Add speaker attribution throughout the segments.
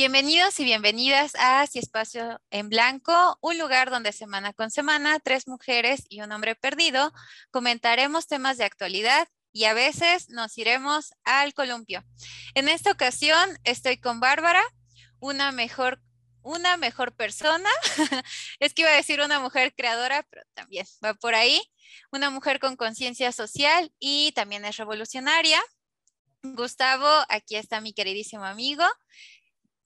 Speaker 1: Bienvenidos y bienvenidas a Si Espacio en Blanco, un lugar donde semana con semana tres mujeres y un hombre perdido comentaremos temas de actualidad y a veces nos iremos al columpio. En esta ocasión estoy con Bárbara, una mejor una mejor persona. es que iba a decir una mujer creadora, pero también va por ahí. Una mujer con conciencia social y también es revolucionaria. Gustavo, aquí está mi queridísimo amigo.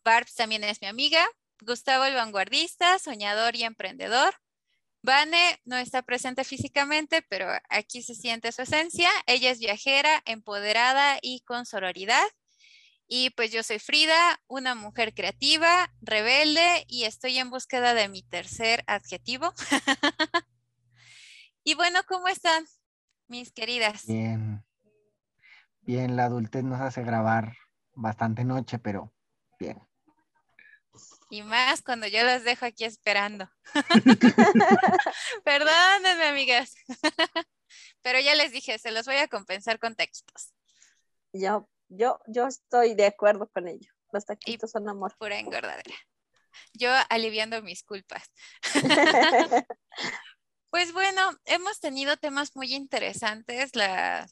Speaker 1: Barbs también es mi amiga. Gustavo el vanguardista, soñador y emprendedor. Vane no está presente físicamente, pero aquí se siente su esencia. Ella es viajera, empoderada y con sororidad. Y pues yo soy Frida, una mujer creativa, rebelde y estoy en búsqueda de mi tercer adjetivo. y bueno, ¿cómo están mis queridas?
Speaker 2: Bien. Bien, la adultez nos hace grabar bastante noche, pero bien.
Speaker 1: Y más cuando yo las dejo aquí esperando. Perdónenme, amigas. Pero ya les dije, se los voy a compensar con textos.
Speaker 3: Yo, yo, yo estoy de acuerdo con ello. Los taquitos son amor.
Speaker 1: Pura engordadera. Yo aliviando mis culpas. pues bueno, hemos tenido temas muy interesantes la,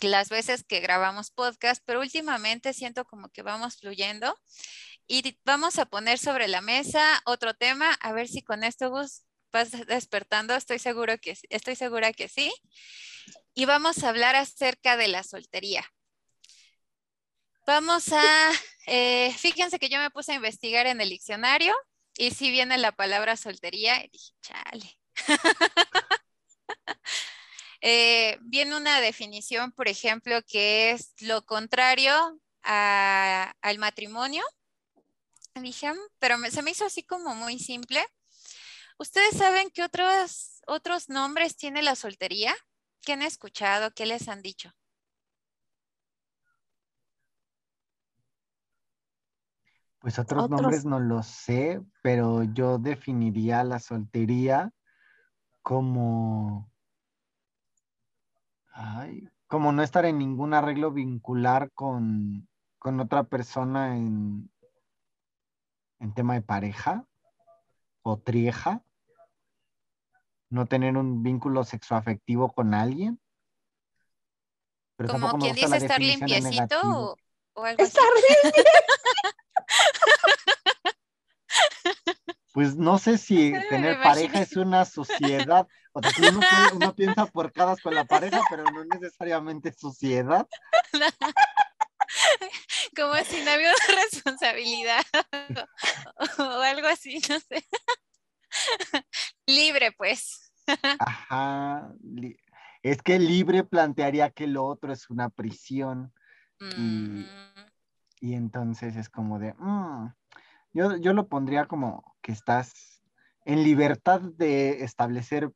Speaker 1: las veces que grabamos podcast, pero últimamente siento como que vamos fluyendo y vamos a poner sobre la mesa otro tema, a ver si con esto Gus vas despertando, estoy, seguro que, estoy segura que sí. Y vamos a hablar acerca de la soltería. Vamos a, eh, fíjense que yo me puse a investigar en el diccionario y si viene la palabra soltería dije, chale. Eh, viene una definición, por ejemplo, que es lo contrario al matrimonio Dije, mm, pero se me hizo así como muy simple. ¿Ustedes saben qué otros, otros nombres tiene la soltería? ¿Qué han escuchado? ¿Qué les han dicho?
Speaker 2: Pues otros, nombres no los sé, pero yo definiría la soltería como, como no estar en ningún arreglo vincular con, con otra persona en, en tema de pareja o trieja, no tener un vínculo sexoafectivo con alguien.
Speaker 1: Pero Como quien dice estar limpiecito o, algo así.
Speaker 2: Pues no sé si tener pareja es una sociedad. O sea, uno, uno piensa porcadas con la pareja, pero no necesariamente sociedad.
Speaker 1: como si no había una responsabilidad o, algo así, no sé. libre, pues.
Speaker 2: Ajá. Es que libre plantearía que lo otro es una prisión. Y, mm. entonces es como de, mm, yo, yo lo pondría como que estás en libertad de establecer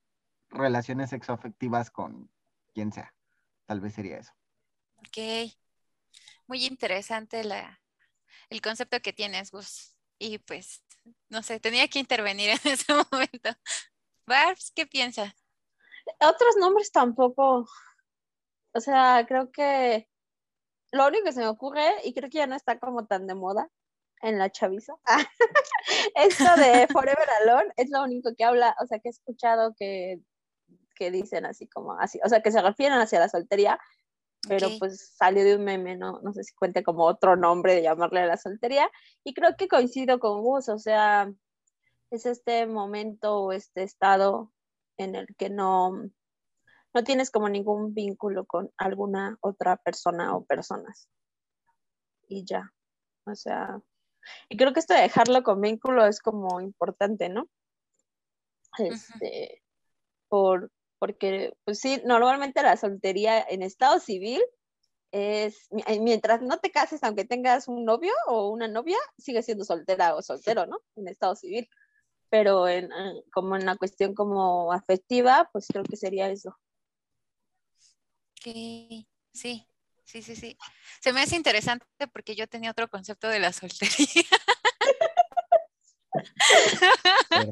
Speaker 2: relaciones sexoafectivas con quien sea. Tal vez sería eso.
Speaker 1: Ok muy interesante la, el concepto que tienes, Gus. Y pues, no sé, tenía que intervenir en ese momento. Barbs, ¿qué piensas?
Speaker 3: Otros nombres tampoco. O sea, creo que lo único que se me ocurre, y creo que ya no está como tan de moda en la chaviza, esto de Forever Alone es lo único que habla, o sea, que he escuchado que, que dicen así como así, o sea, que se refieren hacia la soltería, pero pues salió de un meme, ¿no? No sé si cuente como otro nombre de llamarle a la soltería. Y creo que coincido con Gus, o sea, es este momento o este estado en el que no, no tienes como ningún vínculo con alguna otra persona o personas. Y ya, o sea, y creo que esto de dejarlo con vínculo es como importante, ¿no? Este, por, porque pues sí, normalmente la soltería en estado civil es, eh, mientras no te cases, aunque tengas un novio o una novia, sigue siendo soltera o soltero, ¿no? En estado civil. Pero en, como en la cuestión como afectiva, pues creo que sería eso.
Speaker 1: Ok, sí, sí, sí, sí. Se me hace interesante porque yo tenía otro concepto de la soltería.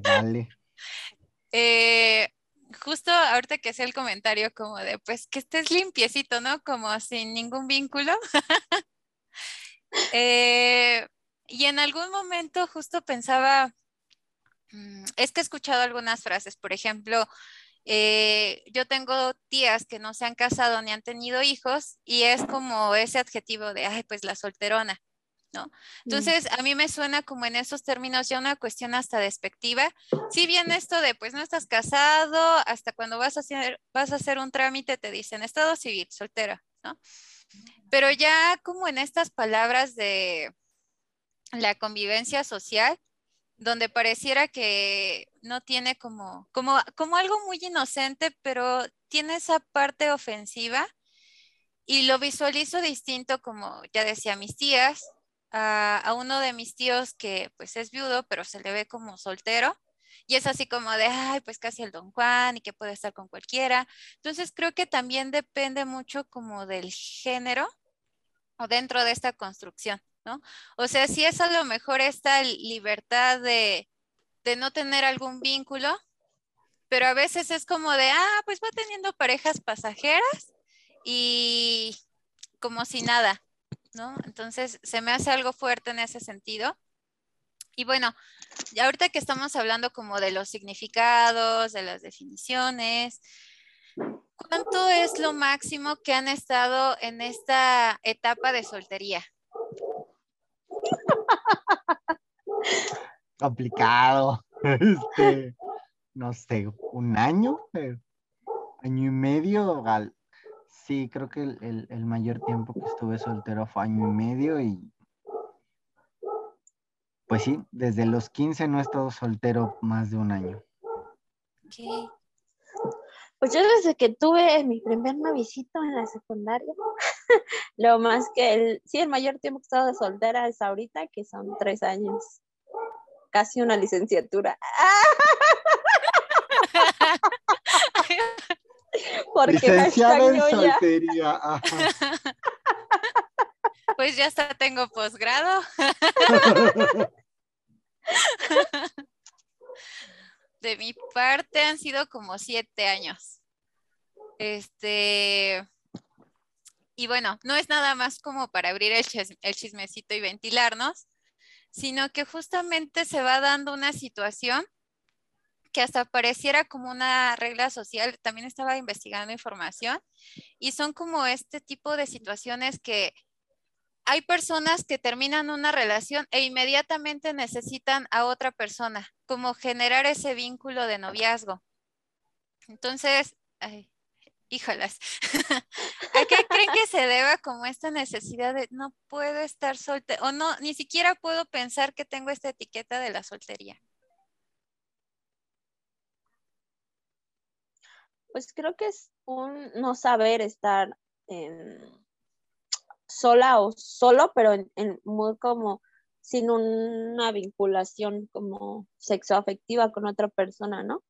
Speaker 1: Vale. eh, justo ahorita que hacía el comentario como de, pues que estés limpiecito, ¿no? Como sin ningún vínculo. Eh, Y en algún momento justo pensaba, mm, es que he escuchado algunas frases, por ejemplo, eh, yo tengo tías que no se han casado ni han tenido hijos y es como ese adjetivo de, ay, pues la solterona. ¿No? Mm. Entonces, a mí me suena como en esos términos ya una cuestión hasta despectiva. Si bien esto de, pues no estás casado, hasta cuando vas a hacer, vas a hacer un trámite te dicen estado civil, soltera, ¿no? Pero ya como en estas palabras de la convivencia social, donde pareciera que no tiene como, como, como algo muy inocente, pero tiene esa parte ofensiva y lo visualizo distinto, como ya decía mis tías, a, uno de mis tíos que pues es viudo, pero se le ve como soltero. Y es así como de, ay, pues casi el don Juan y que puede estar con cualquiera. Entonces creo que también depende mucho como del género o dentro de esta construcción, ¿no? O sea, si es a lo mejor esta libertad de, de no tener algún vínculo, pero a veces es como de, ah, pues va teniendo parejas pasajeras y como si nada, ¿no? Entonces, se me hace algo fuerte en ese sentido. Y bueno, ahorita que estamos hablando como de los significados, de las definiciones, ¿cuánto es lo máximo que han estado en esta etapa de soltería?
Speaker 2: Complicado. Este, no sé, un año, eh, año y medio, Sí, creo que el, mayor tiempo que estuve soltero fue año y medio y pues sí, desde los 15 no he estado soltero más de un año.
Speaker 3: ¿Qué? Pues yo desde que tuve mi primer novicito en la secundaria, lo más que el, sí, el mayor tiempo que he estado de soltera es ahorita, que son tres años. Casi una licenciatura.
Speaker 2: Porque Licenciada en soltería.
Speaker 1: Pues ya hasta tengo posgrado. De mi parte han sido como siete años. Este, y bueno, no es nada más como para abrir el, el, chismecito y ventilarnos, sino que justamente se va dando una situación que hasta pareciera como una regla social, también estaba investigando información, y son como este tipo de situaciones que hay personas que terminan una relación e inmediatamente necesitan a otra persona, como generar ese vínculo de noviazgo. Entonces, ay, híjolas, ¿a qué creen que se deba como esta necesidad de no puedo estar soltera o no, ni siquiera puedo pensar que tengo esta etiqueta de la soltería?
Speaker 3: Pues creo que es un no saber estar sola o solo, pero en, muy como sin una vinculación como sexoafectiva con otra persona, ¿no?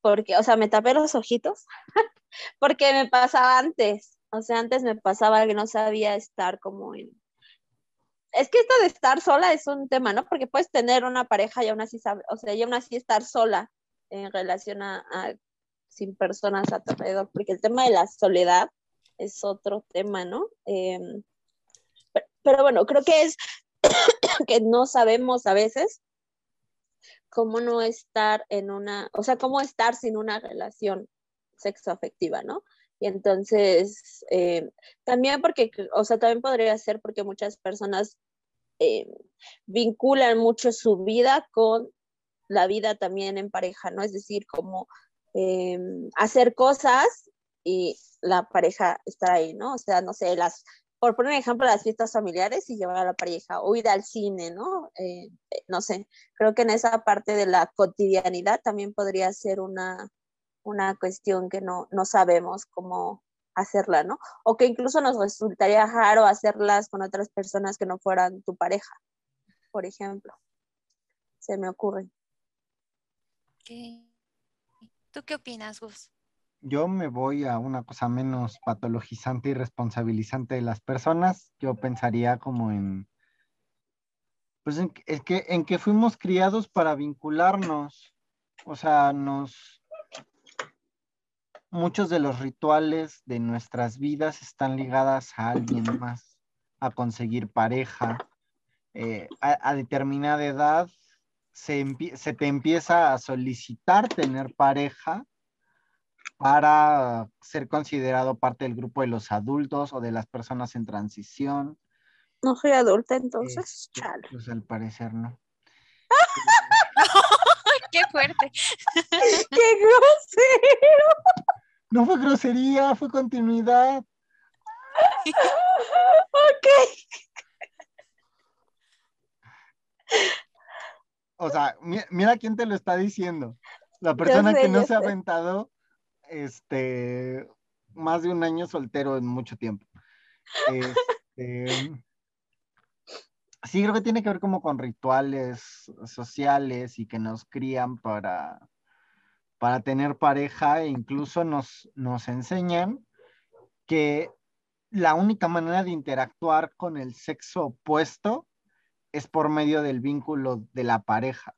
Speaker 3: Porque, o sea, me tapé los ojitos porque me pasaba antes, o sea, antes me pasaba que no sabía estar como en... Es que esto de estar sola es un tema, ¿no? Porque puedes tener una pareja y aún así, sabe, o sea, y aún así estar sola en relación a sin personas a tu alrededor, porque el tema de la soledad es otro tema, ¿no? Em, pero, bueno, creo que es que no sabemos a veces cómo no estar en una, o sea, cómo estar sin una relación sexoafectiva, ¿no? Y entonces, em, también porque, o sea, también podría ser porque muchas personas em, vinculan mucho su vida con la vida también en pareja, ¿no? Es decir, como Em, hacer cosas y la pareja estar ahí, ¿no? O sea, no sé, las, por poner ejemplo, las fiestas familiares y llevar a la pareja o ir al cine, ¿no? Eh, eh, no sé, creo que en esa parte de la cotidianidad también podría ser una, una cuestión que no, no sabemos cómo hacerla, ¿no? O que incluso nos resultaría raro hacerlas con otras personas que no fueran tu pareja, por ejemplo. Se me ocurre.
Speaker 1: Okay. ¿Tú qué opinas, Gus?
Speaker 2: Yo me voy a una cosa menos patologizante y responsabilizante de las personas. Yo pensaría como en, pues en, es que, en que fuimos criados para vincularnos. O sea, nos, muchos de los rituales de nuestras vidas están ligadas a alguien más, a conseguir pareja. eh, a, determinada edad se, se te empieza a solicitar tener pareja para ser considerado parte del grupo de los adultos o de las personas en transición.
Speaker 3: No soy adulta entonces,
Speaker 2: este, Pues al parecer no.
Speaker 1: ¡Qué fuerte!
Speaker 3: ¡Qué grosero!
Speaker 2: No fue grosería, fue continuidad.
Speaker 3: ok.
Speaker 2: O sea, mira, quién te lo está diciendo. La persona que no se ha aventado este, más de un año soltero en mucho tiempo. Este, sí, creo que tiene que ver como con rituales sociales y que nos crían para, para tener pareja e incluso nos, nos enseñan que la única manera de interactuar con el sexo opuesto es por medio del vínculo de la pareja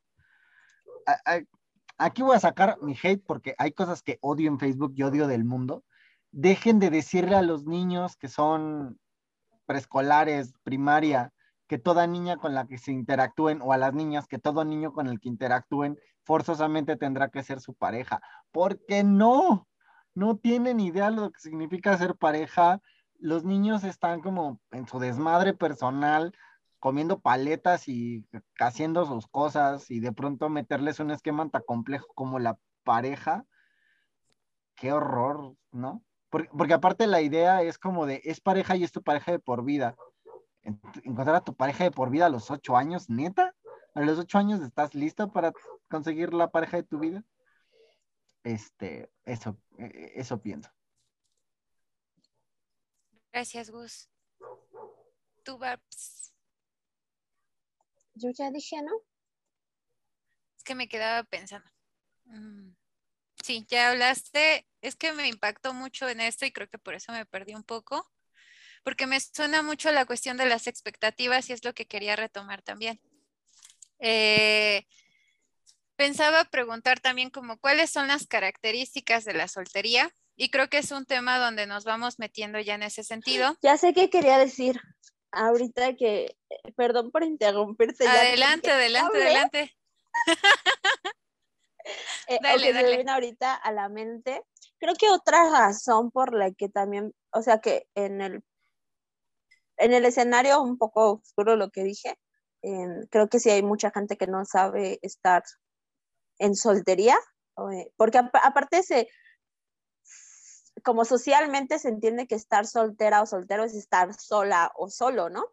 Speaker 2: aquí voy a sacar mi hate porque hay cosas que odio en Facebook y odio del mundo. Dejen de decirle a los niños que son preescolares, primaria, que toda niña con la que se interactúen o a las niñas que todo niño con el que interactúen forzosamente tendrá que ser su pareja. Porque no, no tienen idea de lo que significa ser pareja. Los niños están como en su desmadre personal, comiendo paletas y haciendo sus cosas y de pronto meterles un esquema tan complejo como la pareja, qué horror, ¿no? Porque, aparte la idea es como de, es pareja y es tu pareja de por vida. Encontrar a tu pareja de por vida a los ocho años, neta, a los ocho años estás listo para conseguir la pareja de tu vida. Este, eso, e, e, eso pienso.
Speaker 1: Gracias, Gus. Tu Babs.
Speaker 3: Yo ya dije, ¿no?
Speaker 1: Es que me quedaba pensando. Mm, sí, ya hablaste. Es que me impactó mucho en esto y creo que por eso me perdí un poco. Porque me suena mucho la cuestión de las expectativas y es lo que quería retomar también. Eh, pensaba preguntar también como cuáles son las características de la soltería y creo que es un tema donde nos vamos metiendo ya en ese sentido.
Speaker 3: Ya sé qué quería decir ahorita que, perdón por interrumpirte.
Speaker 1: Adelante, adelante, adelante.
Speaker 3: eh, dale, dale. me viene ahorita a la mente. Creo que otra razón por la que también, o sea que en el, en el escenario un poco oscuro lo que dije, creo que sí hay mucha gente que no sabe estar en soltería, eh, porque aparte se, como socialmente se entiende que estar soltera o soltero es estar sola o solo, ¿no?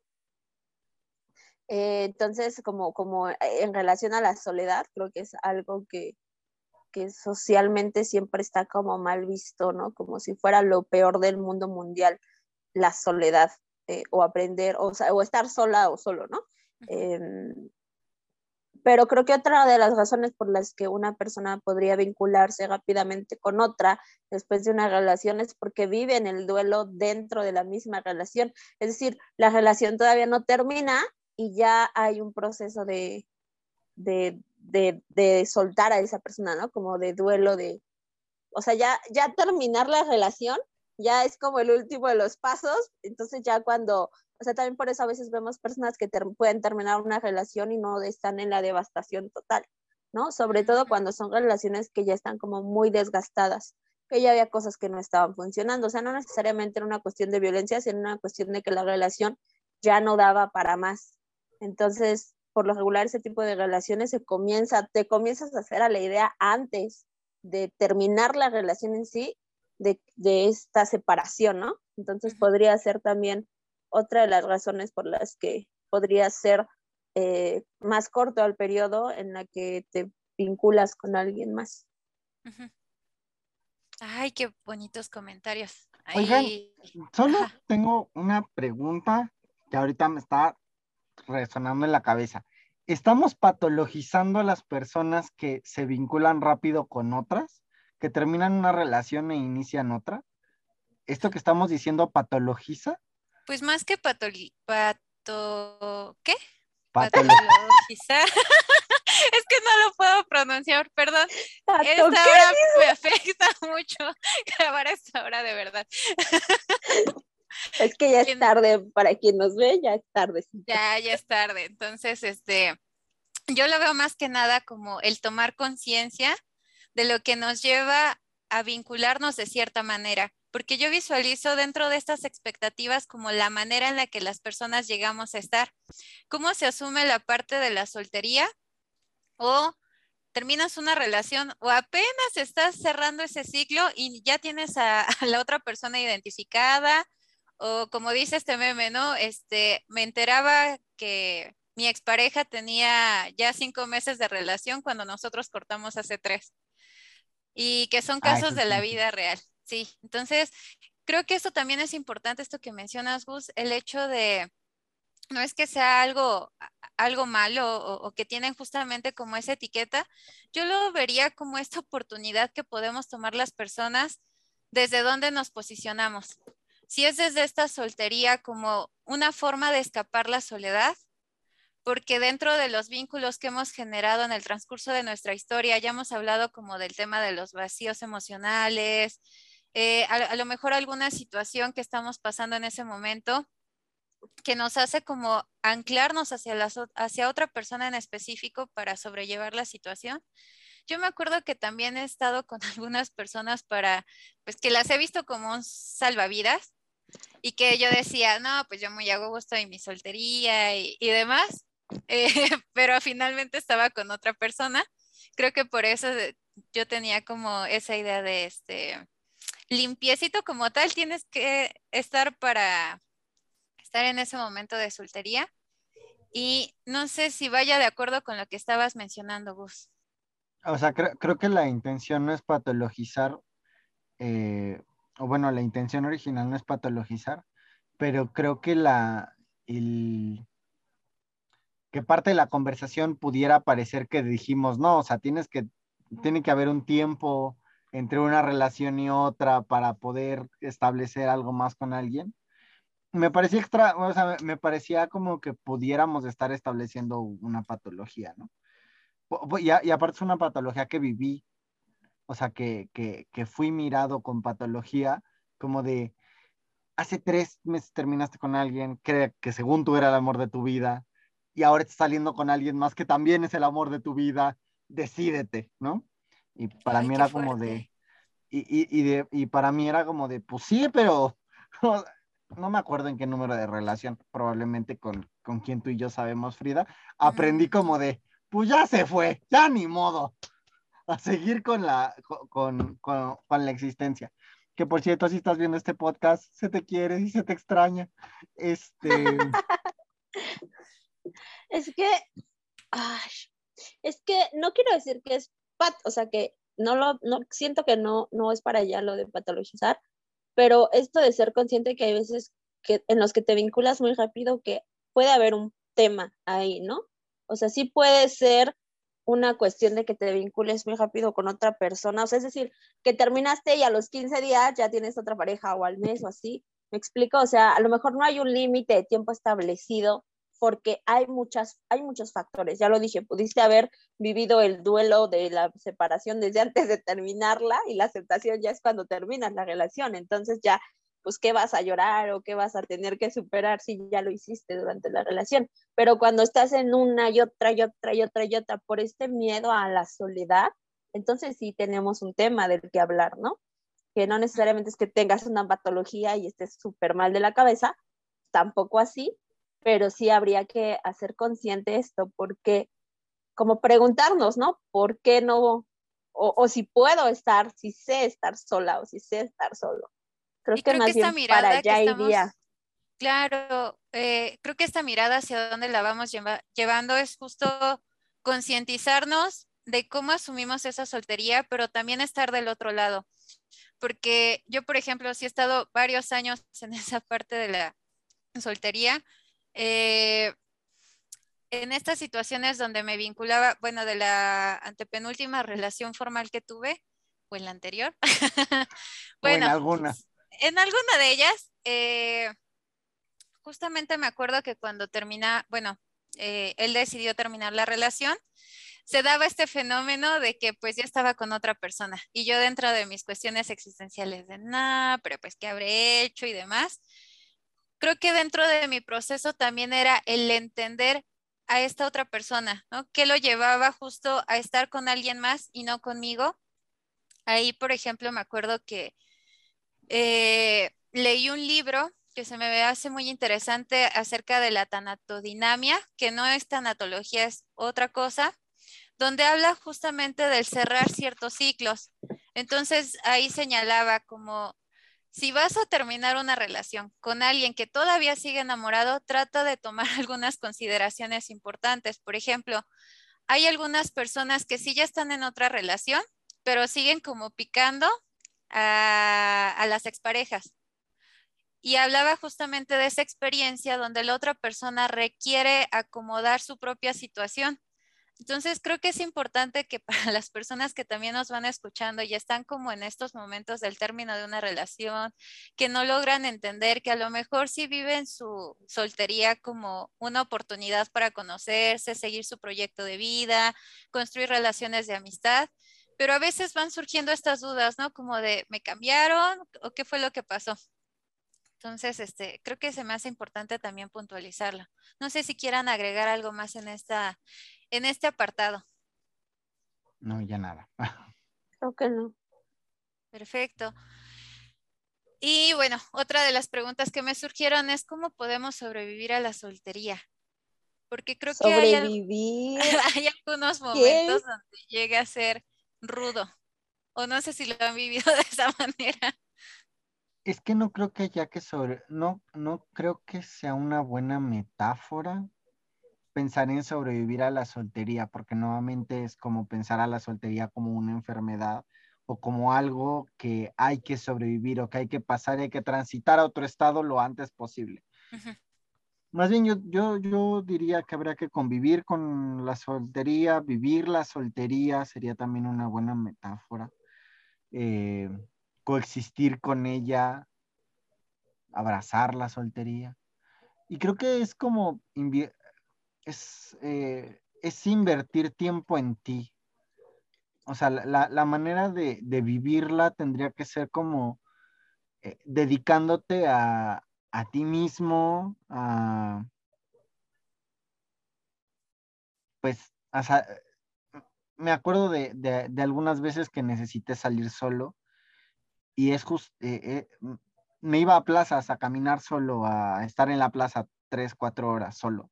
Speaker 3: Eh, entonces, como, como en relación a la soledad, creo que es algo que, que socialmente siempre está como mal visto, ¿no? Como si fuera lo peor del mundo mundial, la soledad, eh, o aprender, o, o, estar sola o solo, ¿no? Pero creo que otra de las razones por las que una persona podría vincularse rápidamente con otra después de una relación es porque vive en el duelo dentro de la misma relación. Es decir, la relación todavía no termina y ya hay un proceso de, de, de, soltar a esa persona, ¿no? Como de duelo de, o sea, ya, ya terminar la relación ya es como el último de los pasos, entonces ya cuando o sea, también por eso a veces vemos personas que pueden terminar una relación y no están en la devastación total, ¿no? Sobre todo cuando son relaciones que ya están como muy desgastadas, que ya había cosas que no estaban funcionando. O sea, no necesariamente era una cuestión de violencia, sino una cuestión de que la relación ya no daba para más. Entonces, por lo regular, ese tipo de relaciones se comienza, te comienzas a hacer a la idea antes de terminar la relación en sí, de, de esta separación, ¿no? Entonces podría ser también otra de las razones por las que podría ser eh, más corto el periodo en la que te vinculas con alguien más.
Speaker 1: Ay, qué bonitos comentarios.
Speaker 2: Oigan, solo tengo una pregunta que ahorita me está resonando en la cabeza. ¿Estamos patologizando a las personas que se vinculan rápido con otras, que terminan una relación e inician otra? ¿Esto que estamos diciendo patologiza?
Speaker 1: Pues más que patoli pato... ¿Qué?
Speaker 2: Patologizar.
Speaker 1: es que no lo puedo pronunciar, perdón. Esta hora me afecta mucho grabar esta hora de verdad.
Speaker 3: es que ya es tarde para quien nos ve, ya es tarde.
Speaker 1: Ya, ya es tarde. Entonces, este, yo lo veo más que nada como el tomar conciencia de lo que nos lleva a vincularnos de cierta manera, porque yo visualizo dentro de estas expectativas como la manera en la que las personas llegamos a estar, cómo se asume la parte de la soltería o terminas una relación o apenas estás cerrando ese ciclo y ya tienes a, la otra persona identificada. O como dice este meme, ¿no? Este, me enteraba que mi expareja tenía ya cinco meses de relación cuando nosotros cortamos hace tres. Y que son casos de la vida real. Sí, entonces creo que esto también es importante, esto que mencionas, Gus, el hecho de, no es que sea algo, algo malo o, que tienen justamente como esa etiqueta, yo lo vería como esta oportunidad que podemos tomar las personas desde donde nos posicionamos. Si es desde esta soltería como una forma de escapar la soledad, porque dentro de los vínculos que hemos generado en el transcurso de nuestra historia, ya hemos hablado como del tema de los vacíos emocionales, eh, a, lo mejor alguna situación que estamos pasando en ese momento que nos hace como anclarnos hacia, hacia otra persona en específico para sobrellevar la situación. Yo me acuerdo que también he estado con algunas personas para, pues que las he visto como un salvavidas y que yo decía, no, pues yo muy hago gusto en mi soltería y, y demás, eh, pero finalmente estaba con otra persona. Creo que por eso yo tenía como esa idea de este limpiecito como tal, tienes que estar para estar en ese momento de soltería. Y no sé si vaya de acuerdo con lo que estabas mencionando, Gus.
Speaker 2: O sea, creo, que la intención no es patologizar, eh, o bueno, la intención original no es patologizar, pero creo que la, el, que parte de la conversación pudiera parecer que dijimos, no, o sea, tienes que, tiene que haber un tiempo entre una relación y otra para poder establecer algo más con alguien. Me parecía extra, o sea, me parecía como que pudiéramos estar estableciendo una patología, ¿no? Y, aparte es una patología que viví, o sea, que, que, que fui mirado con patología, como de, hace tres meses terminaste con alguien que, que según tú era el amor de tu vida, y ahora estás saliendo con alguien más que también es el amor de tu vida, decídete, ¿no? Y para mí era como de, y, de, y para mí era como de, pues sí, pero no, me acuerdo en qué número de relación, probablemente con, con quien tú y yo sabemos, Frida, aprendí como de, pues ya se fue, ya ni modo, a seguir con la, con, con, con la existencia. Que por cierto, si estás viendo este podcast, se te quiere y se te extraña. Este.
Speaker 3: Es que, es que no quiero decir que es o sea que no lo, no, siento que no, no es para allá lo de patologizar, pero esto de ser consciente que hay veces que, en los que te vinculas muy rápido que puede haber un tema ahí, ¿no? O sea, sí puede ser una cuestión de que te vincules muy rápido con otra persona, o sea, es decir, que terminaste y a los 15 días ya tienes otra pareja o al mes o así, ¿me explico? O sea, a lo mejor no hay un límite de tiempo establecido porque hay, muchas, hay muchos factores. Ya lo dije, pudiste haber vivido el duelo de la separación desde antes de terminarla y la aceptación ya es cuando terminas la relación. Entonces ya, pues, ¿qué vas a llorar o qué vas a tener que superar si ya lo hiciste durante la relación? Pero cuando estás en una y otra y otra y otra y otra por este miedo a la soledad, entonces sí tenemos un tema del que hablar, ¿no? Que no necesariamente es que tengas una patología y estés súper mal de la cabeza, tampoco así, pero sí habría que hacer consciente esto, porque como preguntarnos, ¿no? ¿Por qué no? O, si puedo estar, si sé estar sola o si sé estar solo. Creo que más bien para allá iría.
Speaker 1: Claro, eh, creo que esta mirada hacia dónde la vamos llevando es justo concientizarnos de cómo asumimos esa soltería, pero también estar del otro lado. Porque yo, por ejemplo, sí he estado varios años en esa parte de la soltería eh, en estas situaciones donde me vinculaba, bueno, de la antepenúltima relación formal que tuve, o en la anterior.
Speaker 2: bueno, en alguna.
Speaker 1: En alguna de ellas, eh, justamente me acuerdo que cuando termina, bueno, eh, él decidió terminar la relación, se daba este fenómeno de que pues ya estaba con otra persona y yo dentro de mis cuestiones existenciales de nada, pero pues qué habré hecho y demás, creo que dentro de mi proceso también era el entender a esta otra persona, ¿no? ¿Qué lo llevaba justo a estar con alguien más y no conmigo? Ahí, por ejemplo, me acuerdo que eh, leí un libro que se me hace muy interesante acerca de la tanatodinamia, que no es tanatología, es otra cosa, donde habla justamente del cerrar ciertos ciclos. Entonces ahí señalaba como si vas a terminar una relación con alguien que todavía sigue enamorado, trata de tomar algunas consideraciones importantes. Por ejemplo, hay algunas personas que sí ya están en otra relación, pero siguen como picando a, las exparejas. Y hablaba justamente de esa experiencia donde la otra persona requiere acomodar su propia situación. Entonces, creo que es importante que para las personas que también nos van escuchando y están como en estos momentos del término de una relación, que no logran entender que a lo mejor sí viven su soltería como una oportunidad para conocerse, seguir su proyecto de vida, construir relaciones de amistad, pero a veces van surgiendo estas dudas, ¿no? Como de, ¿me cambiaron o qué fue lo que pasó? Entonces, este, creo que se me hace importante también puntualizarlo. No sé si quieran agregar algo más en esta, en este apartado.
Speaker 2: No, ya nada.
Speaker 3: Creo que no.
Speaker 1: Perfecto. Y bueno, otra de las preguntas que me surgieron es cómo podemos sobrevivir a la soltería. Porque creo que hay, hay, algunos momentos donde llega a ser rudo. O no sé si lo han vivido de esa manera.
Speaker 2: Es que no creo que haya que sobre, no, no creo que sea una buena metáfora pensar en sobrevivir a la soltería, porque nuevamente es como pensar a la soltería como una enfermedad o como algo que hay que sobrevivir o que hay que pasar y hay que transitar a otro estado lo antes posible. Más bien yo, yo, yo diría que habría que convivir con la soltería, vivir la soltería sería también una buena metáfora. Eh, coexistir con ella, abrazar la soltería. Y creo que es como es, eh, es invertir tiempo en ti. O sea, la, manera de, vivirla tendría que ser como eh, dedicándote a, ti mismo, a, pues, me acuerdo de, algunas veces que necesité salir solo y es justo, eh, me iba a plazas a caminar solo, a estar en la plaza tres, cuatro horas solo.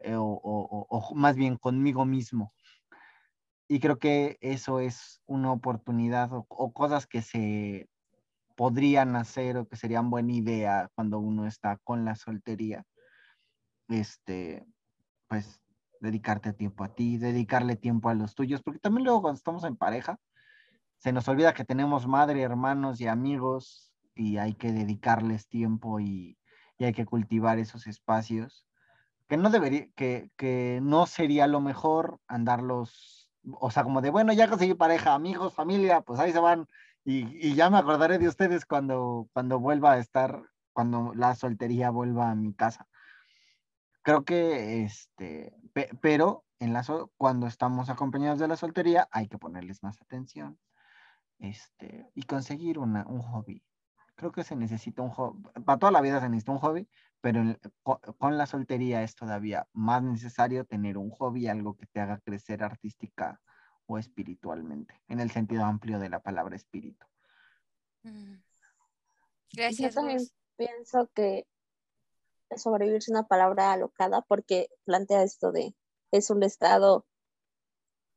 Speaker 2: Eh, o, más bien conmigo mismo. Y creo que eso es una oportunidad o, cosas que se podrían hacer o que serían buena idea cuando uno está con la soltería. Este, pues dedicarte tiempo a ti, dedicarle tiempo a los tuyos, porque también luego cuando estamos en pareja, se nos olvida que tenemos madre, hermanos y amigos y hay que dedicarles tiempo y hay que cultivar esos espacios que no debería, que, que no sería lo mejor andarlos, o sea, como de, bueno, ya conseguí pareja, amigos, familia, pues ahí se van, y, y, ya me acordaré de ustedes cuando, cuando vuelva a estar, cuando la soltería vuelva a mi casa. Creo que, este, pero en la cuando estamos acompañados de la soltería, hay que ponerles más atención, este, y conseguir una, un hobby. Creo que se necesita un hobby, para toda la vida se necesita un hobby, pero con, la soltería es todavía más necesario tener un hobby, algo que te haga crecer artística o espiritualmente, en el sentido amplio de la palabra espíritu.
Speaker 3: Mm. Gracias. Yo también pienso que sobrevivir es una palabra alocada porque plantea esto de es un estado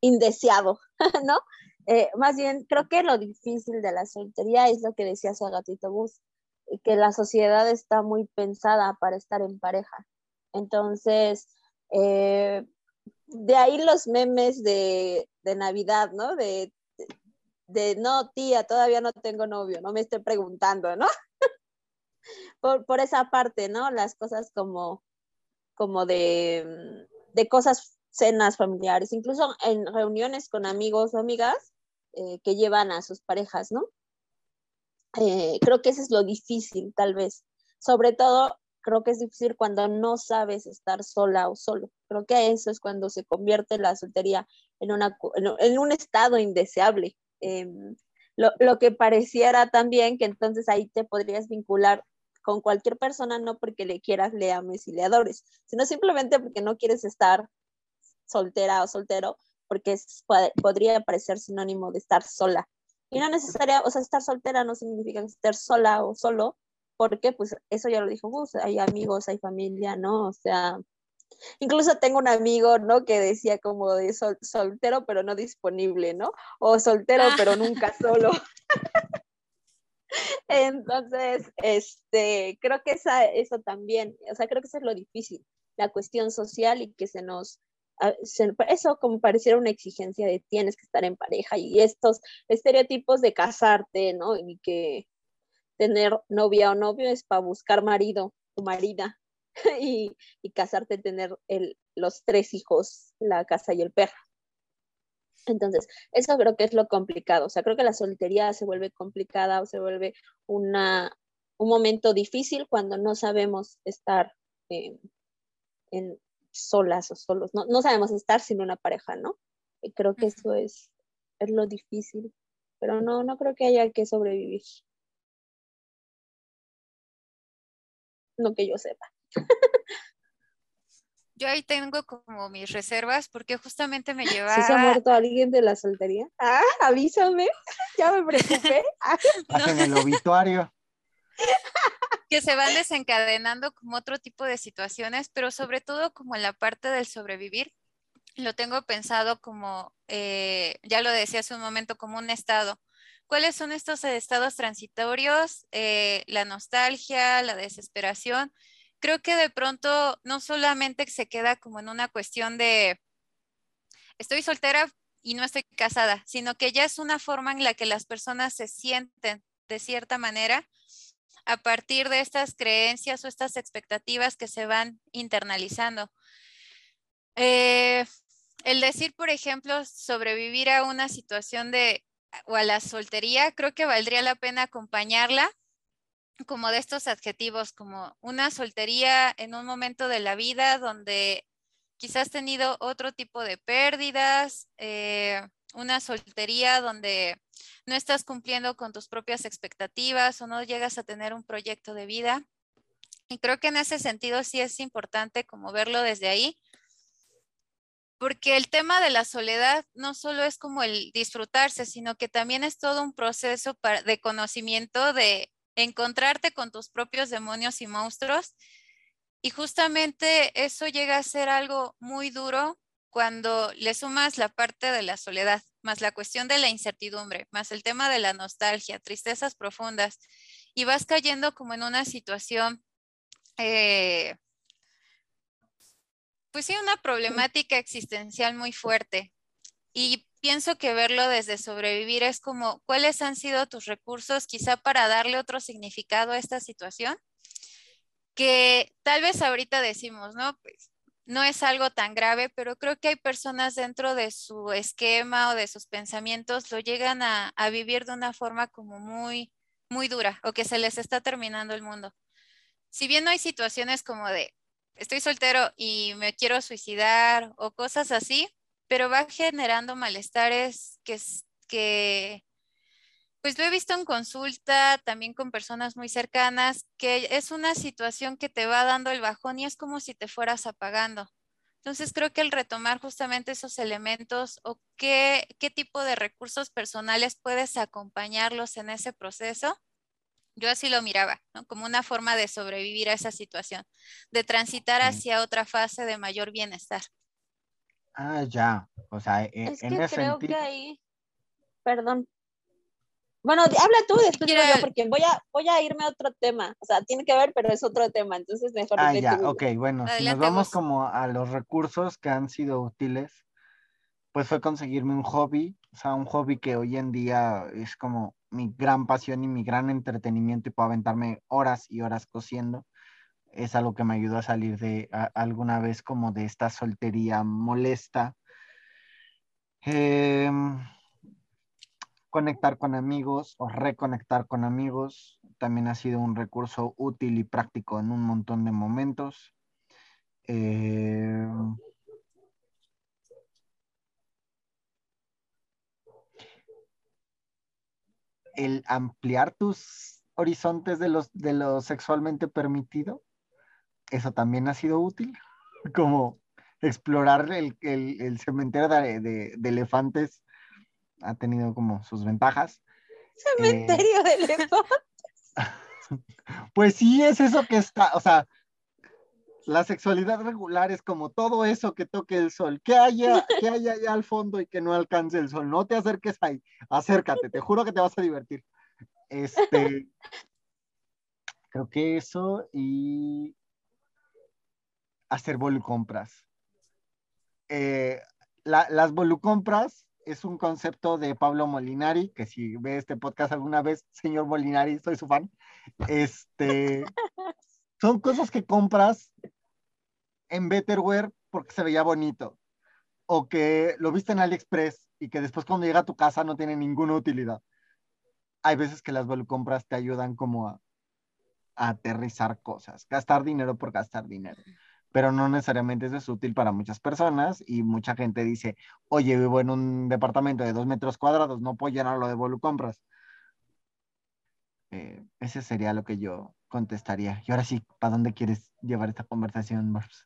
Speaker 3: indeseado, ¿no? Eh, más bien, creo que lo difícil de la soltería es lo que decía su gatito Bus, que la sociedad está muy pensada para estar en pareja. Entonces, eh, de ahí los memes de, Navidad, ¿no? De, de, no, tía, todavía no tengo novio, no me esté preguntando, ¿no? por, esa parte, ¿no? Las cosas como, como de, de cosas, cenas familiares, incluso en reuniones con amigos o amigas eh, que llevan a sus parejas, ¿no? Eh, creo que eso es lo difícil, tal vez. Sobre todo, creo que es difícil cuando no sabes estar sola o solo. Creo que eso es cuando se convierte la soltería en, una, en un estado indeseable. Em, lo, lo, que pareciera también que entonces ahí te podrías vincular con cualquier persona, no porque le quieras, le ames y le adores, sino simplemente porque no quieres estar soltera o soltero, porque podría parecer sinónimo de estar sola. Y no necesaria, o sea, estar soltera no significa estar sola o solo, porque pues eso ya lo dijo Gus, hay amigos, hay familia, ¿no? O sea, incluso tengo un amigo, ¿no? Que decía como de soltero pero no disponible, ¿no? O soltero ah. pero nunca solo. Entonces, este, creo que esa, eso también, o sea, creo que eso es lo difícil, la cuestión social y que se nos, eso como pareciera una exigencia de tienes que estar en pareja y estos estereotipos de casarte, ¿no? Y que tener novia o novio es para buscar marido o marida y, y casarte, tener el, los tres hijos, la casa y el perro. Entonces, eso creo que es lo complicado. O sea, creo que la soltería se vuelve complicada o se vuelve una, un momento difícil cuando no sabemos estar en solas o solos. No, no, sabemos estar sin una pareja, ¿no? Y creo que eso es, es lo difícil. Pero no, no creo que haya que sobrevivir. No que yo sepa.
Speaker 1: Yo ahí tengo como mis reservas porque justamente me lleva.
Speaker 3: ¿Si se ha muerto alguien de la soltería? Ah, avísame. Ya me preocupé.
Speaker 2: Hacen el obituario.
Speaker 1: Que se van desencadenando como otro tipo de situaciones, pero sobre todo como la parte del sobrevivir. Lo tengo pensado como, eh, ya lo decía hace un momento, como un estado. ¿Cuáles son estos estados transitorios? Eh, la nostalgia, la desesperación creo que de pronto no solamente se queda como en una cuestión de estoy soltera y no estoy casada, sino que ya es una forma en la que las personas se sienten de cierta manera a partir de estas creencias o estas expectativas que se van internalizando. Eh, el decir, por ejemplo, sobrevivir a una situación de o a la soltería, creo que valdría la pena acompañarla como de estos adjetivos, como una soltería en un momento de la vida donde quizás has tenido otro tipo de pérdidas, eh, una soltería donde no estás cumpliendo con tus propias expectativas o no llegas a tener un proyecto de vida. Y creo que en ese sentido sí es importante como verlo desde ahí, porque el tema de la soledad no solo es como el disfrutarse, sino que también es todo un proceso de conocimiento de encontrarte con tus propios demonios y monstruos. Y justamente eso llega a ser algo muy duro cuando le sumas la parte de la soledad, más la cuestión de la incertidumbre, más el tema de la nostalgia, tristezas profundas, y vas cayendo como en una situación, eh, pues sí, una problemática existencial muy fuerte. Y pienso que verlo desde sobrevivir es como, ¿cuáles han sido tus recursos quizá para darle otro significado a esta situación? Que tal vez ahorita decimos, ¿no? Pues no es algo tan grave, pero creo que hay personas dentro de su esquema o de sus pensamientos lo llegan a, vivir de una forma como muy, muy dura o que se les está terminando el mundo. Si bien no hay situaciones como de, estoy soltero y me quiero suicidar o cosas así, pero va generando malestares que, que, pues lo he visto en consulta, también con personas muy cercanas, que es una situación que te va dando el bajón y es como si te fueras apagando. Entonces creo que el retomar justamente esos elementos o qué, qué tipo de recursos personales puedes acompañarlos en ese proceso, yo así lo miraba, ¿no? como una forma de sobrevivir a esa situación, de transitar hacia otra fase de mayor bienestar.
Speaker 2: Ah, ya. O sea, e,
Speaker 3: es que creo que ahí. Perdón. Bueno, habla tú después yo, porque voy a, voy a irme a otro tema. O sea, tiene que ver, pero es otro tema. Entonces, mejor.
Speaker 2: Ah, ya, ok, bueno. si nos vamos como a los recursos que han sido útiles, pues fue conseguirme un hobby. O sea, un hobby que hoy en día es como mi gran pasión y mi gran entretenimiento y puedo aventarme horas y horas cosiendo es algo que me ayudó a salir de alguna vez como de esta soltería molesta. Em, conectar con amigos o reconectar con amigos también ha sido un recurso útil y práctico en un montón de momentos. Em, el ampliar tus horizontes de, los, de lo sexualmente permitido. Eso también ha sido útil, como explorar el, cementerio de, elefantes ha tenido como sus ventajas.
Speaker 3: Cementerio de elefantes.
Speaker 2: Pues sí, es eso que está, o sea, la sexualidad regular es como todo eso que toque el sol, que haya, que haya allá al fondo y que no alcance el sol. No te acerques ahí, acércate, te juro que te vas a divertir. Este, creo que eso y hacer volucompras. Eh, las volucompras es un concepto de Pablo Molinari, que si ve este podcast alguna vez, señor Molinari, soy su fan. Este, son cosas que compras en Betterware porque se veía bonito, o que lo viste en AliExpress y que después cuando llega a tu casa no tiene ninguna utilidad. Hay veces que las volucompras te ayudan como a aterrizar cosas, gastar dinero por gastar dinero pero no necesariamente eso es útil para muchas personas y mucha gente dice, oye, vivo en un departamento de dos metros cuadrados, no puedo llenarlo de volucompras. Eh, ese sería lo que yo contestaría. Y ahora sí, ¿para dónde quieres llevar esta conversación, Mars?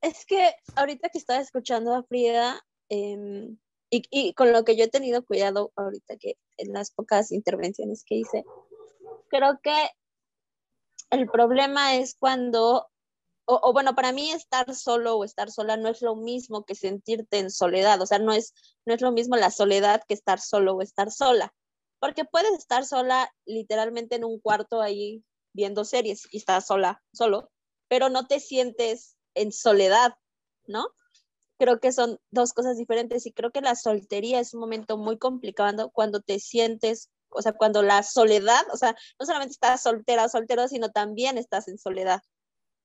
Speaker 3: Es que ahorita que estaba escuchando a Frida, em, y, y, con lo que yo he tenido cuidado ahorita que en las pocas intervenciones que hice, creo que el problema es cuando o, bueno, para mí estar solo o estar sola no es lo mismo que sentirte en soledad, o sea, no es, no es lo mismo la soledad que estar solo o estar sola, porque puedes estar sola literalmente en un cuarto ahí viendo series y estás sola, solo, pero no te sientes en soledad, ¿no? Creo que son dos cosas diferentes y creo que la soltería es un momento muy complicado cuando te sientes, o sea, cuando la soledad, o sea, no solamente estás soltera o soltero, sino también estás en soledad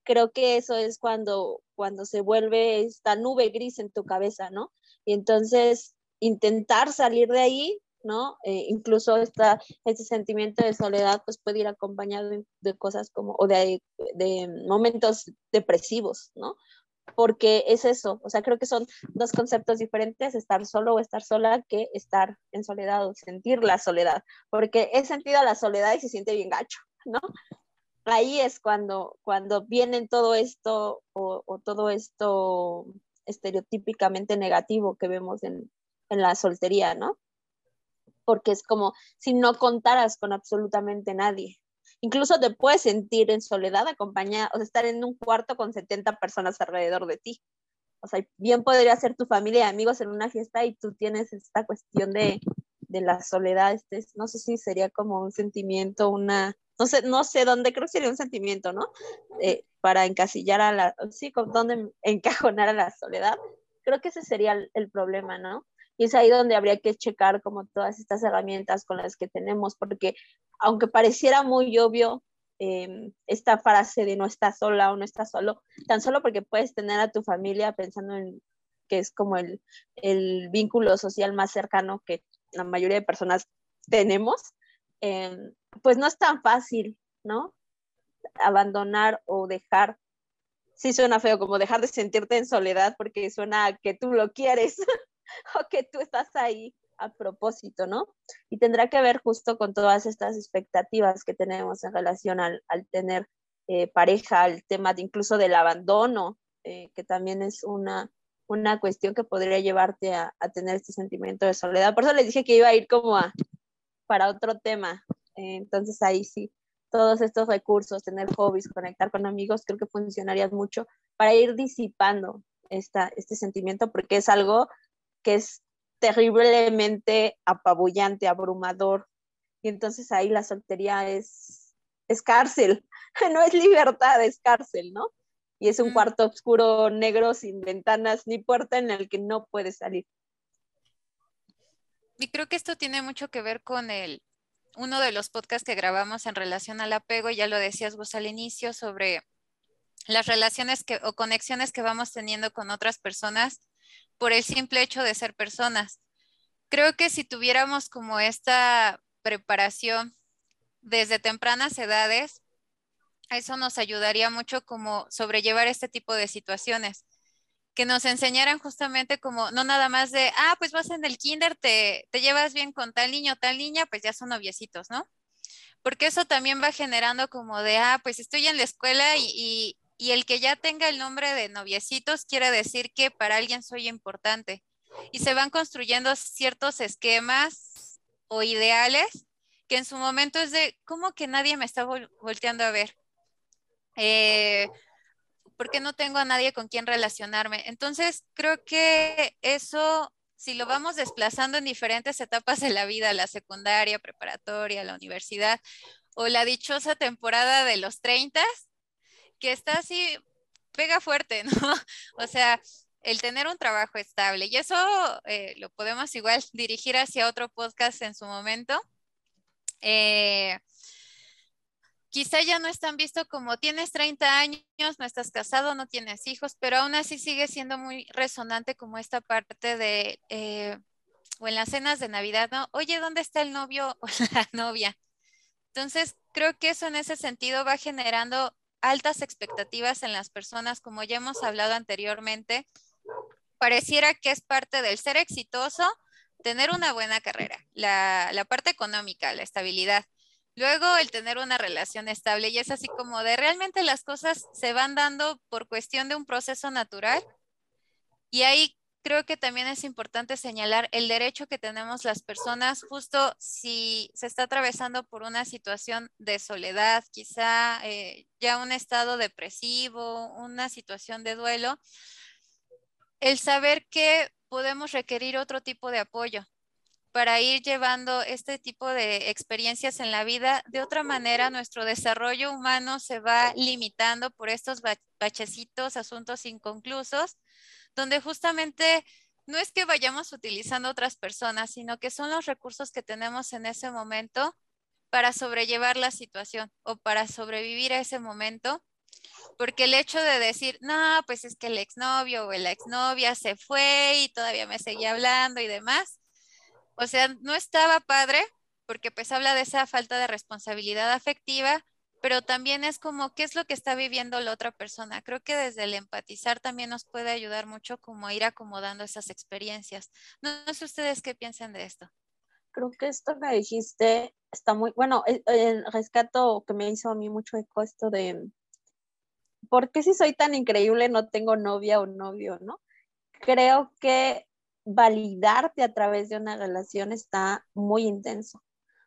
Speaker 3: creo que eso es cuando, cuando se vuelve esta nube gris en tu cabeza, ¿no? Y entonces intentar salir de ahí, ¿no? Eh, incluso esta, este sentimiento de soledad pues puede ir acompañado de, cosas como, o de, de, momentos depresivos, ¿no? Porque es eso, o sea, creo que son dos conceptos diferentes, estar solo o estar sola, que estar en soledad o sentir la soledad, porque he sentido la soledad y se siente bien gacho, ¿no? Ahí es cuando, cuando vienen todo esto o, todo esto estereotípicamente negativo que vemos en, la soltería, ¿no? Porque es como si no contaras con absolutamente nadie. Incluso te puedes sentir en soledad acompañada, o sea, estar en un cuarto con 70 personas alrededor de ti. O sea, bien podría ser tu familia y amigos en una fiesta y tú tienes esta cuestión de, de la soledad. Este, no sé si sería como un sentimiento, una, no sé, no sé dónde, creo que sería un sentimiento, ¿no? Eh, para encasillar a la, sí, con dónde encajonar a la soledad. Creo que ese sería el, problema, ¿no? Y es ahí donde habría que checar como todas estas herramientas con las que tenemos, porque aunque pareciera muy obvio em, esta frase de no estás sola o no estás solo, tan solo porque puedes tener a tu familia pensando en que es como el, el vínculo social más cercano que la mayoría de personas tenemos, em, pues no es tan fácil, ¿no? Abandonar o dejar. Sí suena feo, como dejar de sentirte en soledad porque suena que tú lo quieres o que tú estás ahí a propósito, ¿no? Y tendrá que ver justo con todas estas expectativas que tenemos en relación al, tener eh, pareja, al tema de incluso del abandono, eh, que también es una, una cuestión que podría llevarte a, a, tener este sentimiento de soledad. Por eso les dije que iba a ir como a, para otro tema, entonces ahí sí, todos estos recursos, tener hobbies, conectar con amigos, creo que funcionaría mucho para ir disipando esta, este sentimiento, porque es algo que es terriblemente apabullante, abrumador. Y entonces ahí la soltería es, es cárcel, no es libertad, es cárcel, ¿no? Y es un cuarto oscuro, negro, sin ventanas ni puerta en el que no puedes salir.
Speaker 1: Y creo que esto tiene mucho que ver con el, uno de los podcasts que grabamos en relación al apego, ya lo decías vos al inicio, sobre las relaciones que, o conexiones que vamos teniendo con otras personas por el simple hecho de ser personas. Creo que si tuviéramos como esta preparación desde tempranas edades, eso nos ayudaría mucho como sobrellevar este tipo de situaciones que nos enseñaran justamente como, no nada más de, ah, pues vas en el kinder, te, te llevas bien con tal niño, tal niña, pues ya son noviecitos, ¿no? porque eso también va generando como de, ah, pues estoy en la escuela y, y el que ya tenga el nombre de noviecitos quiere decir que para alguien soy importante. Y se van construyendo ciertos esquemas o ideales que en su momento es de, ¿cómo que nadie me está volteando a ver? Eh, porque no tengo a nadie con quien relacionarme. Entonces, creo que eso, si lo vamos desplazando en diferentes etapas de la vida, la secundaria, preparatoria, la universidad, o la dichosa temporada de los 30, que está así, pega fuerte, ¿no? O sea, el tener un trabajo estable. Y eso eh, lo podemos igual dirigir hacia otro podcast en su momento. Eh, quizá ya no es tan visto como tienes 30 años, no estás casado, no tienes hijos, pero aún así sigue siendo muy resonante como esta parte de, eh, o en las cenas de Navidad, ¿no? Oye, ¿dónde está el novio o la novia? Entonces, creo que eso en ese sentido va generando altas expectativas en las personas, como ya hemos hablado anteriormente. Pareciera que es parte del ser exitoso, tener una buena carrera, la parte económica, la estabilidad Luego el tener una relación estable y es así como de realmente las cosas se van dando por cuestión de un proceso natural. Y ahí creo que también es importante señalar el derecho que tenemos las personas justo si se está atravesando por una situación de soledad, quizá eh, ya un estado depresivo, una situación de duelo, el saber que podemos requerir otro tipo de apoyo, para ir llevando este tipo de experiencias en la vida. De otra manera, nuestro desarrollo humano se va limitando por estos bachecitos, asuntos inconclusos, donde justamente no es que vayamos utilizando otras personas, sino que son los recursos que tenemos en ese momento para sobrellevar la situación o para sobrevivir a ese momento. Porque el hecho de decir, no, pues es que el exnovio o la exnovia se fue y todavía me seguía hablando y demás, o sea, no estaba padre porque pues habla de esa falta de responsabilidad afectiva, pero también es como qué es lo que está viviendo la otra persona. Creo que desde el empatizar también nos puede ayudar mucho como a ir acomodando esas experiencias. No, sé ustedes qué piensan de esto.
Speaker 3: Creo que esto que dijiste está muy, bueno, el, el rescato que me hizo a mí mucho eco esto de, ¿por qué si soy tan increíble no tengo novia o novio, no? Creo que validarte a través de una relación está muy intenso.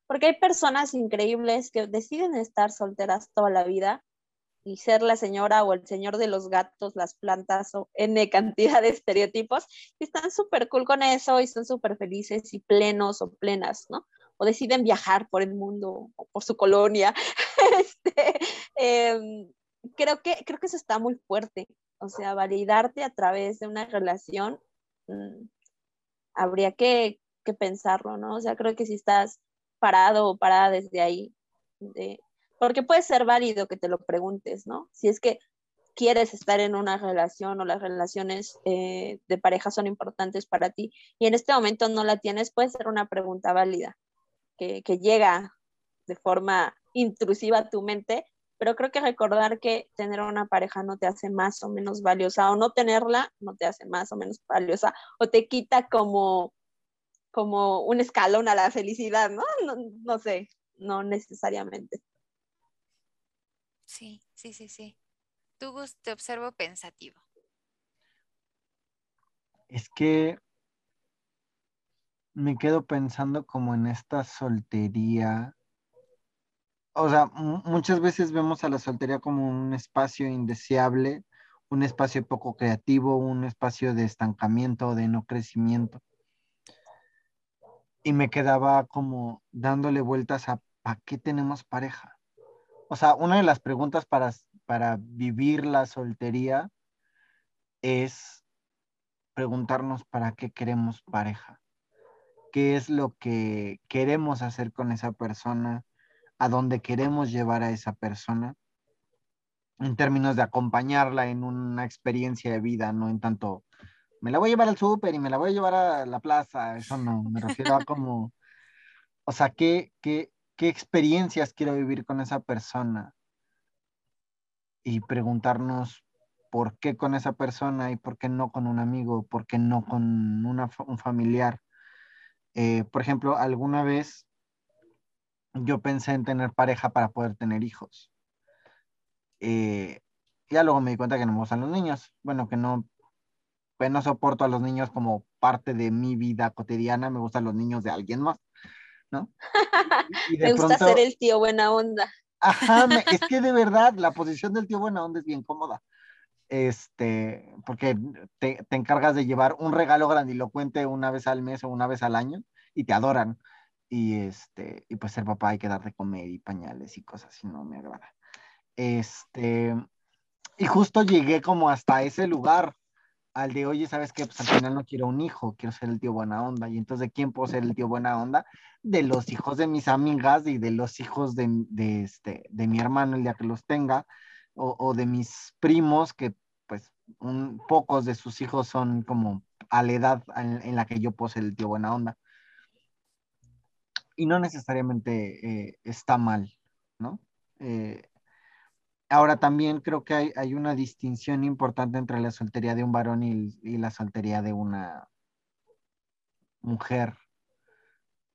Speaker 3: Porque hay personas increíbles que deciden estar solteras toda la vida y ser la señora o el señor de los gatos, las plantas o N cantidad de estereotipos y están súper cool con eso y son súper felices y plenos o plenas, ¿no? O deciden viajar por el mundo o por su colonia. este, em, creo, que, creo que eso está muy fuerte. O sea, validarte a través de una relación mm, habría que, pensarlo, ¿no? O sea, creo que si estás parado o parada desde ahí, porque puede ser válido que te lo preguntes, ¿no? Si es que quieres estar en una relación o las relaciones eh, de pareja son importantes para ti y en este momento no la tienes, puede ser una pregunta válida que, que llega de forma intrusiva a tu mente pero creo que recordar que tener una pareja no te hace más o menos valiosa o no tenerla no te hace más o menos valiosa o te quita como, como un escalón a la felicidad, ¿no? No, sé, no necesariamente.
Speaker 1: Sí, sí, sí, sí. Tú, te observo pensativo.
Speaker 2: Es que me quedo pensando como en esta soltería o sea, muchas veces vemos a la soltería como un espacio indeseable, un espacio poco creativo, un espacio de estancamiento, de no crecimiento. Y me quedaba como dándole vueltas a ¿para qué tenemos pareja? O sea, una de las preguntas para, para vivir la soltería es preguntarnos para qué queremos pareja. ¿Qué es lo que queremos hacer con esa persona? A dónde queremos llevar a esa persona en términos de acompañarla en una experiencia de vida, no en tanto, me la voy a llevar al súper y me la voy a llevar a la plaza, eso no, me refiero a como, o sea, ¿qué, qué, qué experiencias quiero vivir con esa persona? Y preguntarnos por qué con esa persona y por qué no con un amigo, por qué no con un familiar. Eh, por ejemplo, alguna vez yo pensé en tener pareja para poder tener hijos. Eh, ya luego me di cuenta que no me gustan los niños. Bueno, que no, pues no soporto a los niños como parte de mi vida cotidiana. Me gustan los niños de alguien más, ¿no?
Speaker 3: me gusta ser el tío buena onda.
Speaker 2: Ajá, es que de verdad la posición del tío buena onda es bien cómoda. Este, porque te, te encargas de llevar un regalo grandilocuente una vez al mes o una vez al año y te adoran. Y este, y pues ser papá hay que dar de comer y pañales y cosas y no me agrada. Este, y justo llegué como hasta ese lugar, al de, oye, ¿sabes qué? Pues al final no quiero un hijo, quiero ser el tío buena onda. Y entonces, ¿de quién puedo el tío buena onda? De los hijos de mis amigas y de los hijos de, de este, de mi hermano el día que los tenga, o, de mis primos, que pues un, pocos de sus hijos son como a la edad en, la que yo puedo el tío buena onda y no necesariamente eh, está mal, ¿no? Eh, ahora también creo que hay, hay, una distinción importante entre la soltería de un varón y, la soltería de una mujer,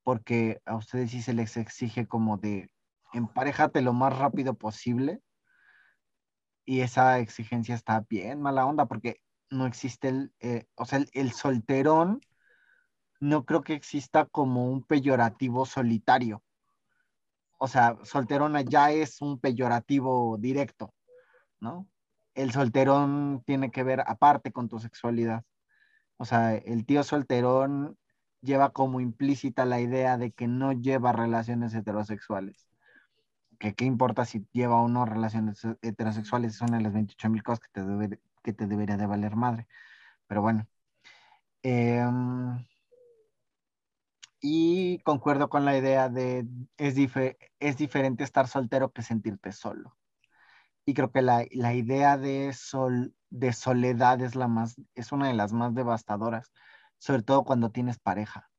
Speaker 2: porque a ustedes sí se les exige como de emparejate lo más rápido posible y esa exigencia está bien mala onda porque no existe el, eh, o sea, el solterón no creo que exista como un peyorativo solitario. O sea, solterona ya es un peyorativo directo, ¿no? El solterón tiene que ver aparte con tu sexualidad. O sea, el tío solterón lleva como implícita la idea de que no lleva relaciones heterosexuales. Que qué importa si lleva o no relaciones heterosexuales, son de las 28 mil cosas que te, que te debería de valer madre. Pero bueno. Eh, y concuerdo con la idea de es, es diferente estar soltero que sentirte solo. Y creo que la, la idea de, sol, de soledad es, la más, es una de las más devastadoras, sobre todo cuando tienes pareja.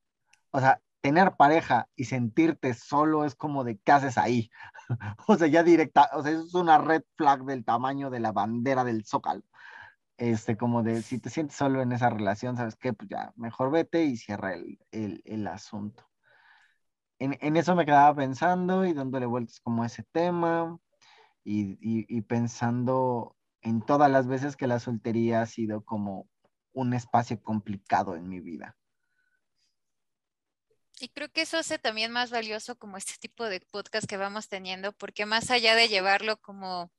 Speaker 2: O sea, tener pareja y sentirte solo es como de, ¿qué haces ahí? o sea, ya directa, o sea, es una red flag del tamaño de la bandera del zócalo este, como de si te sientes solo en esa relación, ¿sabes qué? Pues ya, mejor vete y cierra el, el, asunto. En, en, eso me quedaba pensando y dándole vueltas como ese tema y, y, y pensando en todas las veces que la soltería ha sido como un espacio complicado en mi vida.
Speaker 1: Y creo que eso hace también más valioso como este tipo de podcast que vamos teniendo, porque más allá de llevarlo como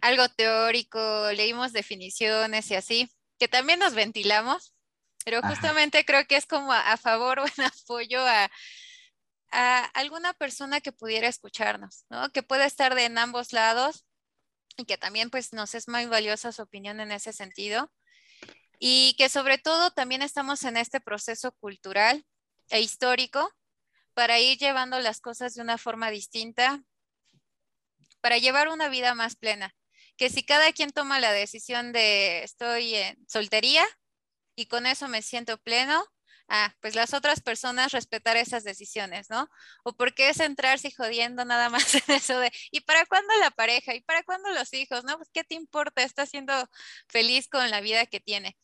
Speaker 1: algo teórico, leímos definiciones y así, que también nos ventilamos, pero justamente creo que es como a, favor o en apoyo a, a, alguna persona que pudiera escucharnos, ¿no? Que pueda estar de en ambos lados y que también pues nos es muy valiosa su opinión en ese sentido. Y que sobre todo también estamos en este proceso cultural e histórico para ir llevando las cosas de una forma distinta, para llevar una vida más plena. Que si cada quien toma la decisión de estoy en soltería y con eso me siento pleno, ah, pues las otras personas respetar esas decisiones, ¿no? O porque es centrarse y jodiendo nada más en eso de, ¿y para cuándo la pareja? ¿Y para cuándo los hijos? ¿No? Pues ¿qué te importa? Está siendo feliz con la vida que tiene.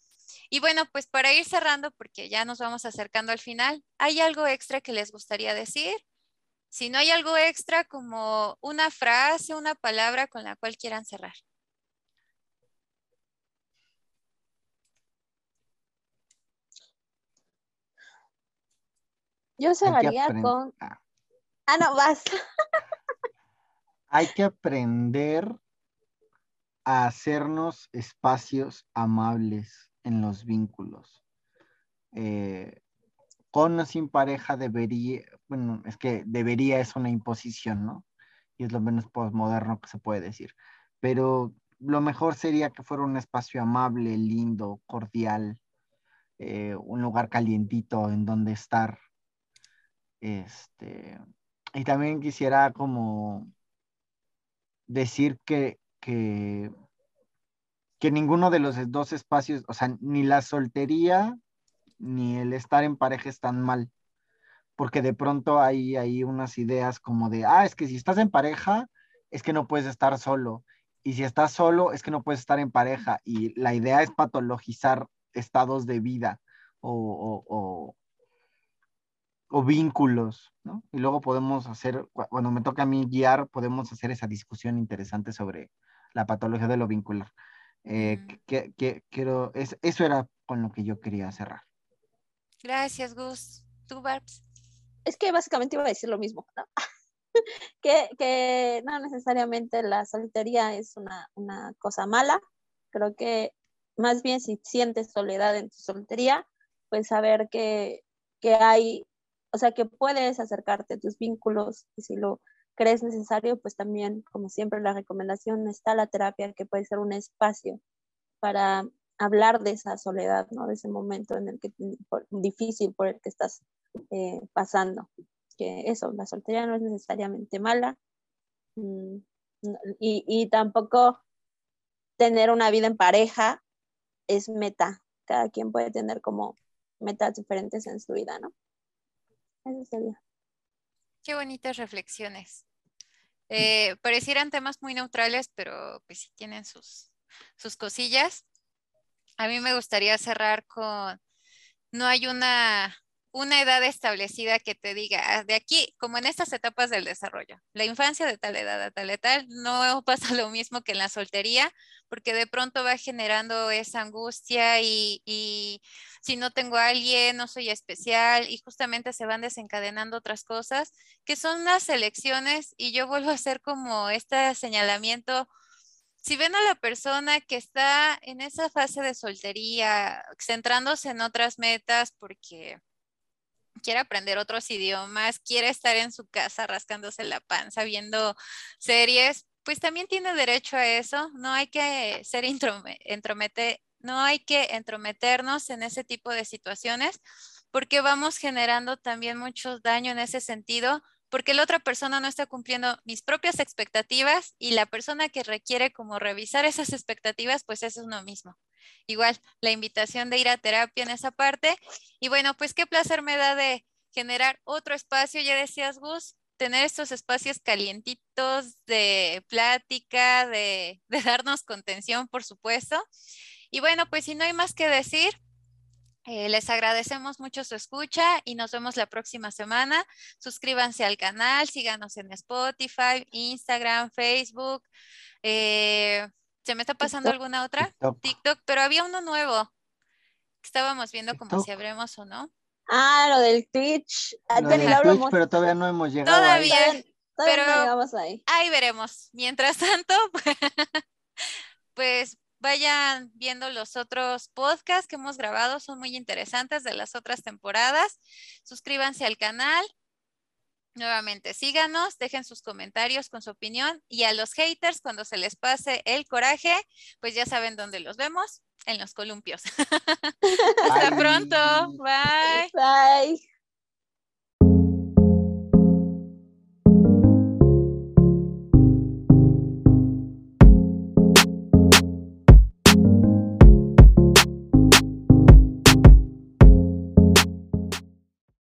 Speaker 1: Y bueno, pues para ir cerrando, porque ya nos vamos acercando al final, ¿hay algo extra que les gustaría decir? Si no hay algo extra como una frase, una palabra con la cual quieran cerrar.
Speaker 3: Yo cerraría con... Ah. ah, no, vas.
Speaker 2: hay que aprender a hacernos espacios amables en los vínculos. Eh, con o sin pareja debería, bueno, es que debería es una imposición, ¿no? Y es lo menos postmoderno que se puede decir. Pero lo mejor sería que fuera un espacio amable, lindo, cordial, eh, un lugar calientito en donde estar. Este, y también quisiera como decir que, que, que ninguno de los dos espacios, o sea, ni la soltería ni el estar en pareja es tan mal, porque de pronto hay, hay unas ideas como de, ah, es que si estás en pareja, es que no puedes estar solo, y si estás solo, es que no puedes estar en pareja, y la idea es patologizar estados de vida o, o, o vínculos, ¿no? Y luego podemos hacer, cuando me toca a mí guiar, podemos hacer esa discusión interesante sobre la patología de lo vincular. Eh, que, quiero, eso era con lo que yo quería cerrar.
Speaker 1: Gracias, Gus. ¿Tú, Barbs?
Speaker 3: Es que básicamente iba a decir lo mismo, ¿no? que, que, no necesariamente la soltería es una, una cosa mala. Creo que más bien si sientes soledad en tu soltería, pues saber que, que hay, o sea, que puedes acercarte a tus vínculos y si lo crees necesario, pues también, como siempre, la recomendación está la terapia, que puede ser un espacio para hablar de esa soledad, ¿no? De ese momento en el que difícil por el que estás eh, pasando. Que eso, la soltería no es necesariamente mala mm, y, y tampoco tener una vida en pareja es meta. Cada quien puede tener como metas diferentes en su vida, ¿no? Eso sería.
Speaker 1: Qué bonitas reflexiones. Eh, parecieran temas muy neutrales, pero pues sí tienen sus, sus cosillas. A mí me gustaría cerrar con, no hay una, una edad establecida que te diga, ah, de aquí, como en estas etapas del desarrollo, la infancia de tal edad a tal edad, no pasa lo mismo que en la soltería, porque de pronto va generando esa angustia y, y si no tengo a alguien, no soy especial y justamente se van desencadenando otras cosas que son las elecciones y yo vuelvo a hacer como este señalamiento si ven a la persona que está en esa fase de soltería, centrándose en otras metas porque quiere aprender otros idiomas, quiere estar en su casa rascándose la panza viendo series, pues también tiene derecho a eso. No hay que ser entromete, no hay que entrometernos en ese tipo de situaciones porque vamos generando también mucho daño en ese sentido porque la otra persona no está cumpliendo mis propias expectativas y la persona que requiere como revisar esas expectativas, pues es uno mismo. Igual, la invitación de ir a terapia en esa parte. Y bueno, pues qué placer me da de generar otro espacio, ya decías, Gus, tener estos espacios calientitos de plática, de, de darnos contención, por supuesto. Y bueno, pues si no hay más que decir, eh, les agradecemos mucho su escucha y nos vemos la próxima semana. Suscríbanse al canal, síganos en Spotify, Instagram, Facebook. Eh, ¿Se me está pasando alguna otra? TikTok. pero había uno nuevo. Estábamos viendo como si abremos o no.
Speaker 3: Ah, lo del Twitch.
Speaker 2: Lo del pero todavía no hemos llegado.
Speaker 1: Todavía,
Speaker 3: ahí. pero ahí.
Speaker 1: ahí veremos. Mientras tanto, pues Vayan viendo los otros podcasts que hemos grabado, son muy interesantes de las otras temporadas. Suscríbanse al canal. Nuevamente, síganos, dejen sus comentarios con su opinión y a los haters, cuando se les pase el coraje, pues ya saben dónde los vemos, en los columpios. Hasta pronto. Bye.
Speaker 3: Bye.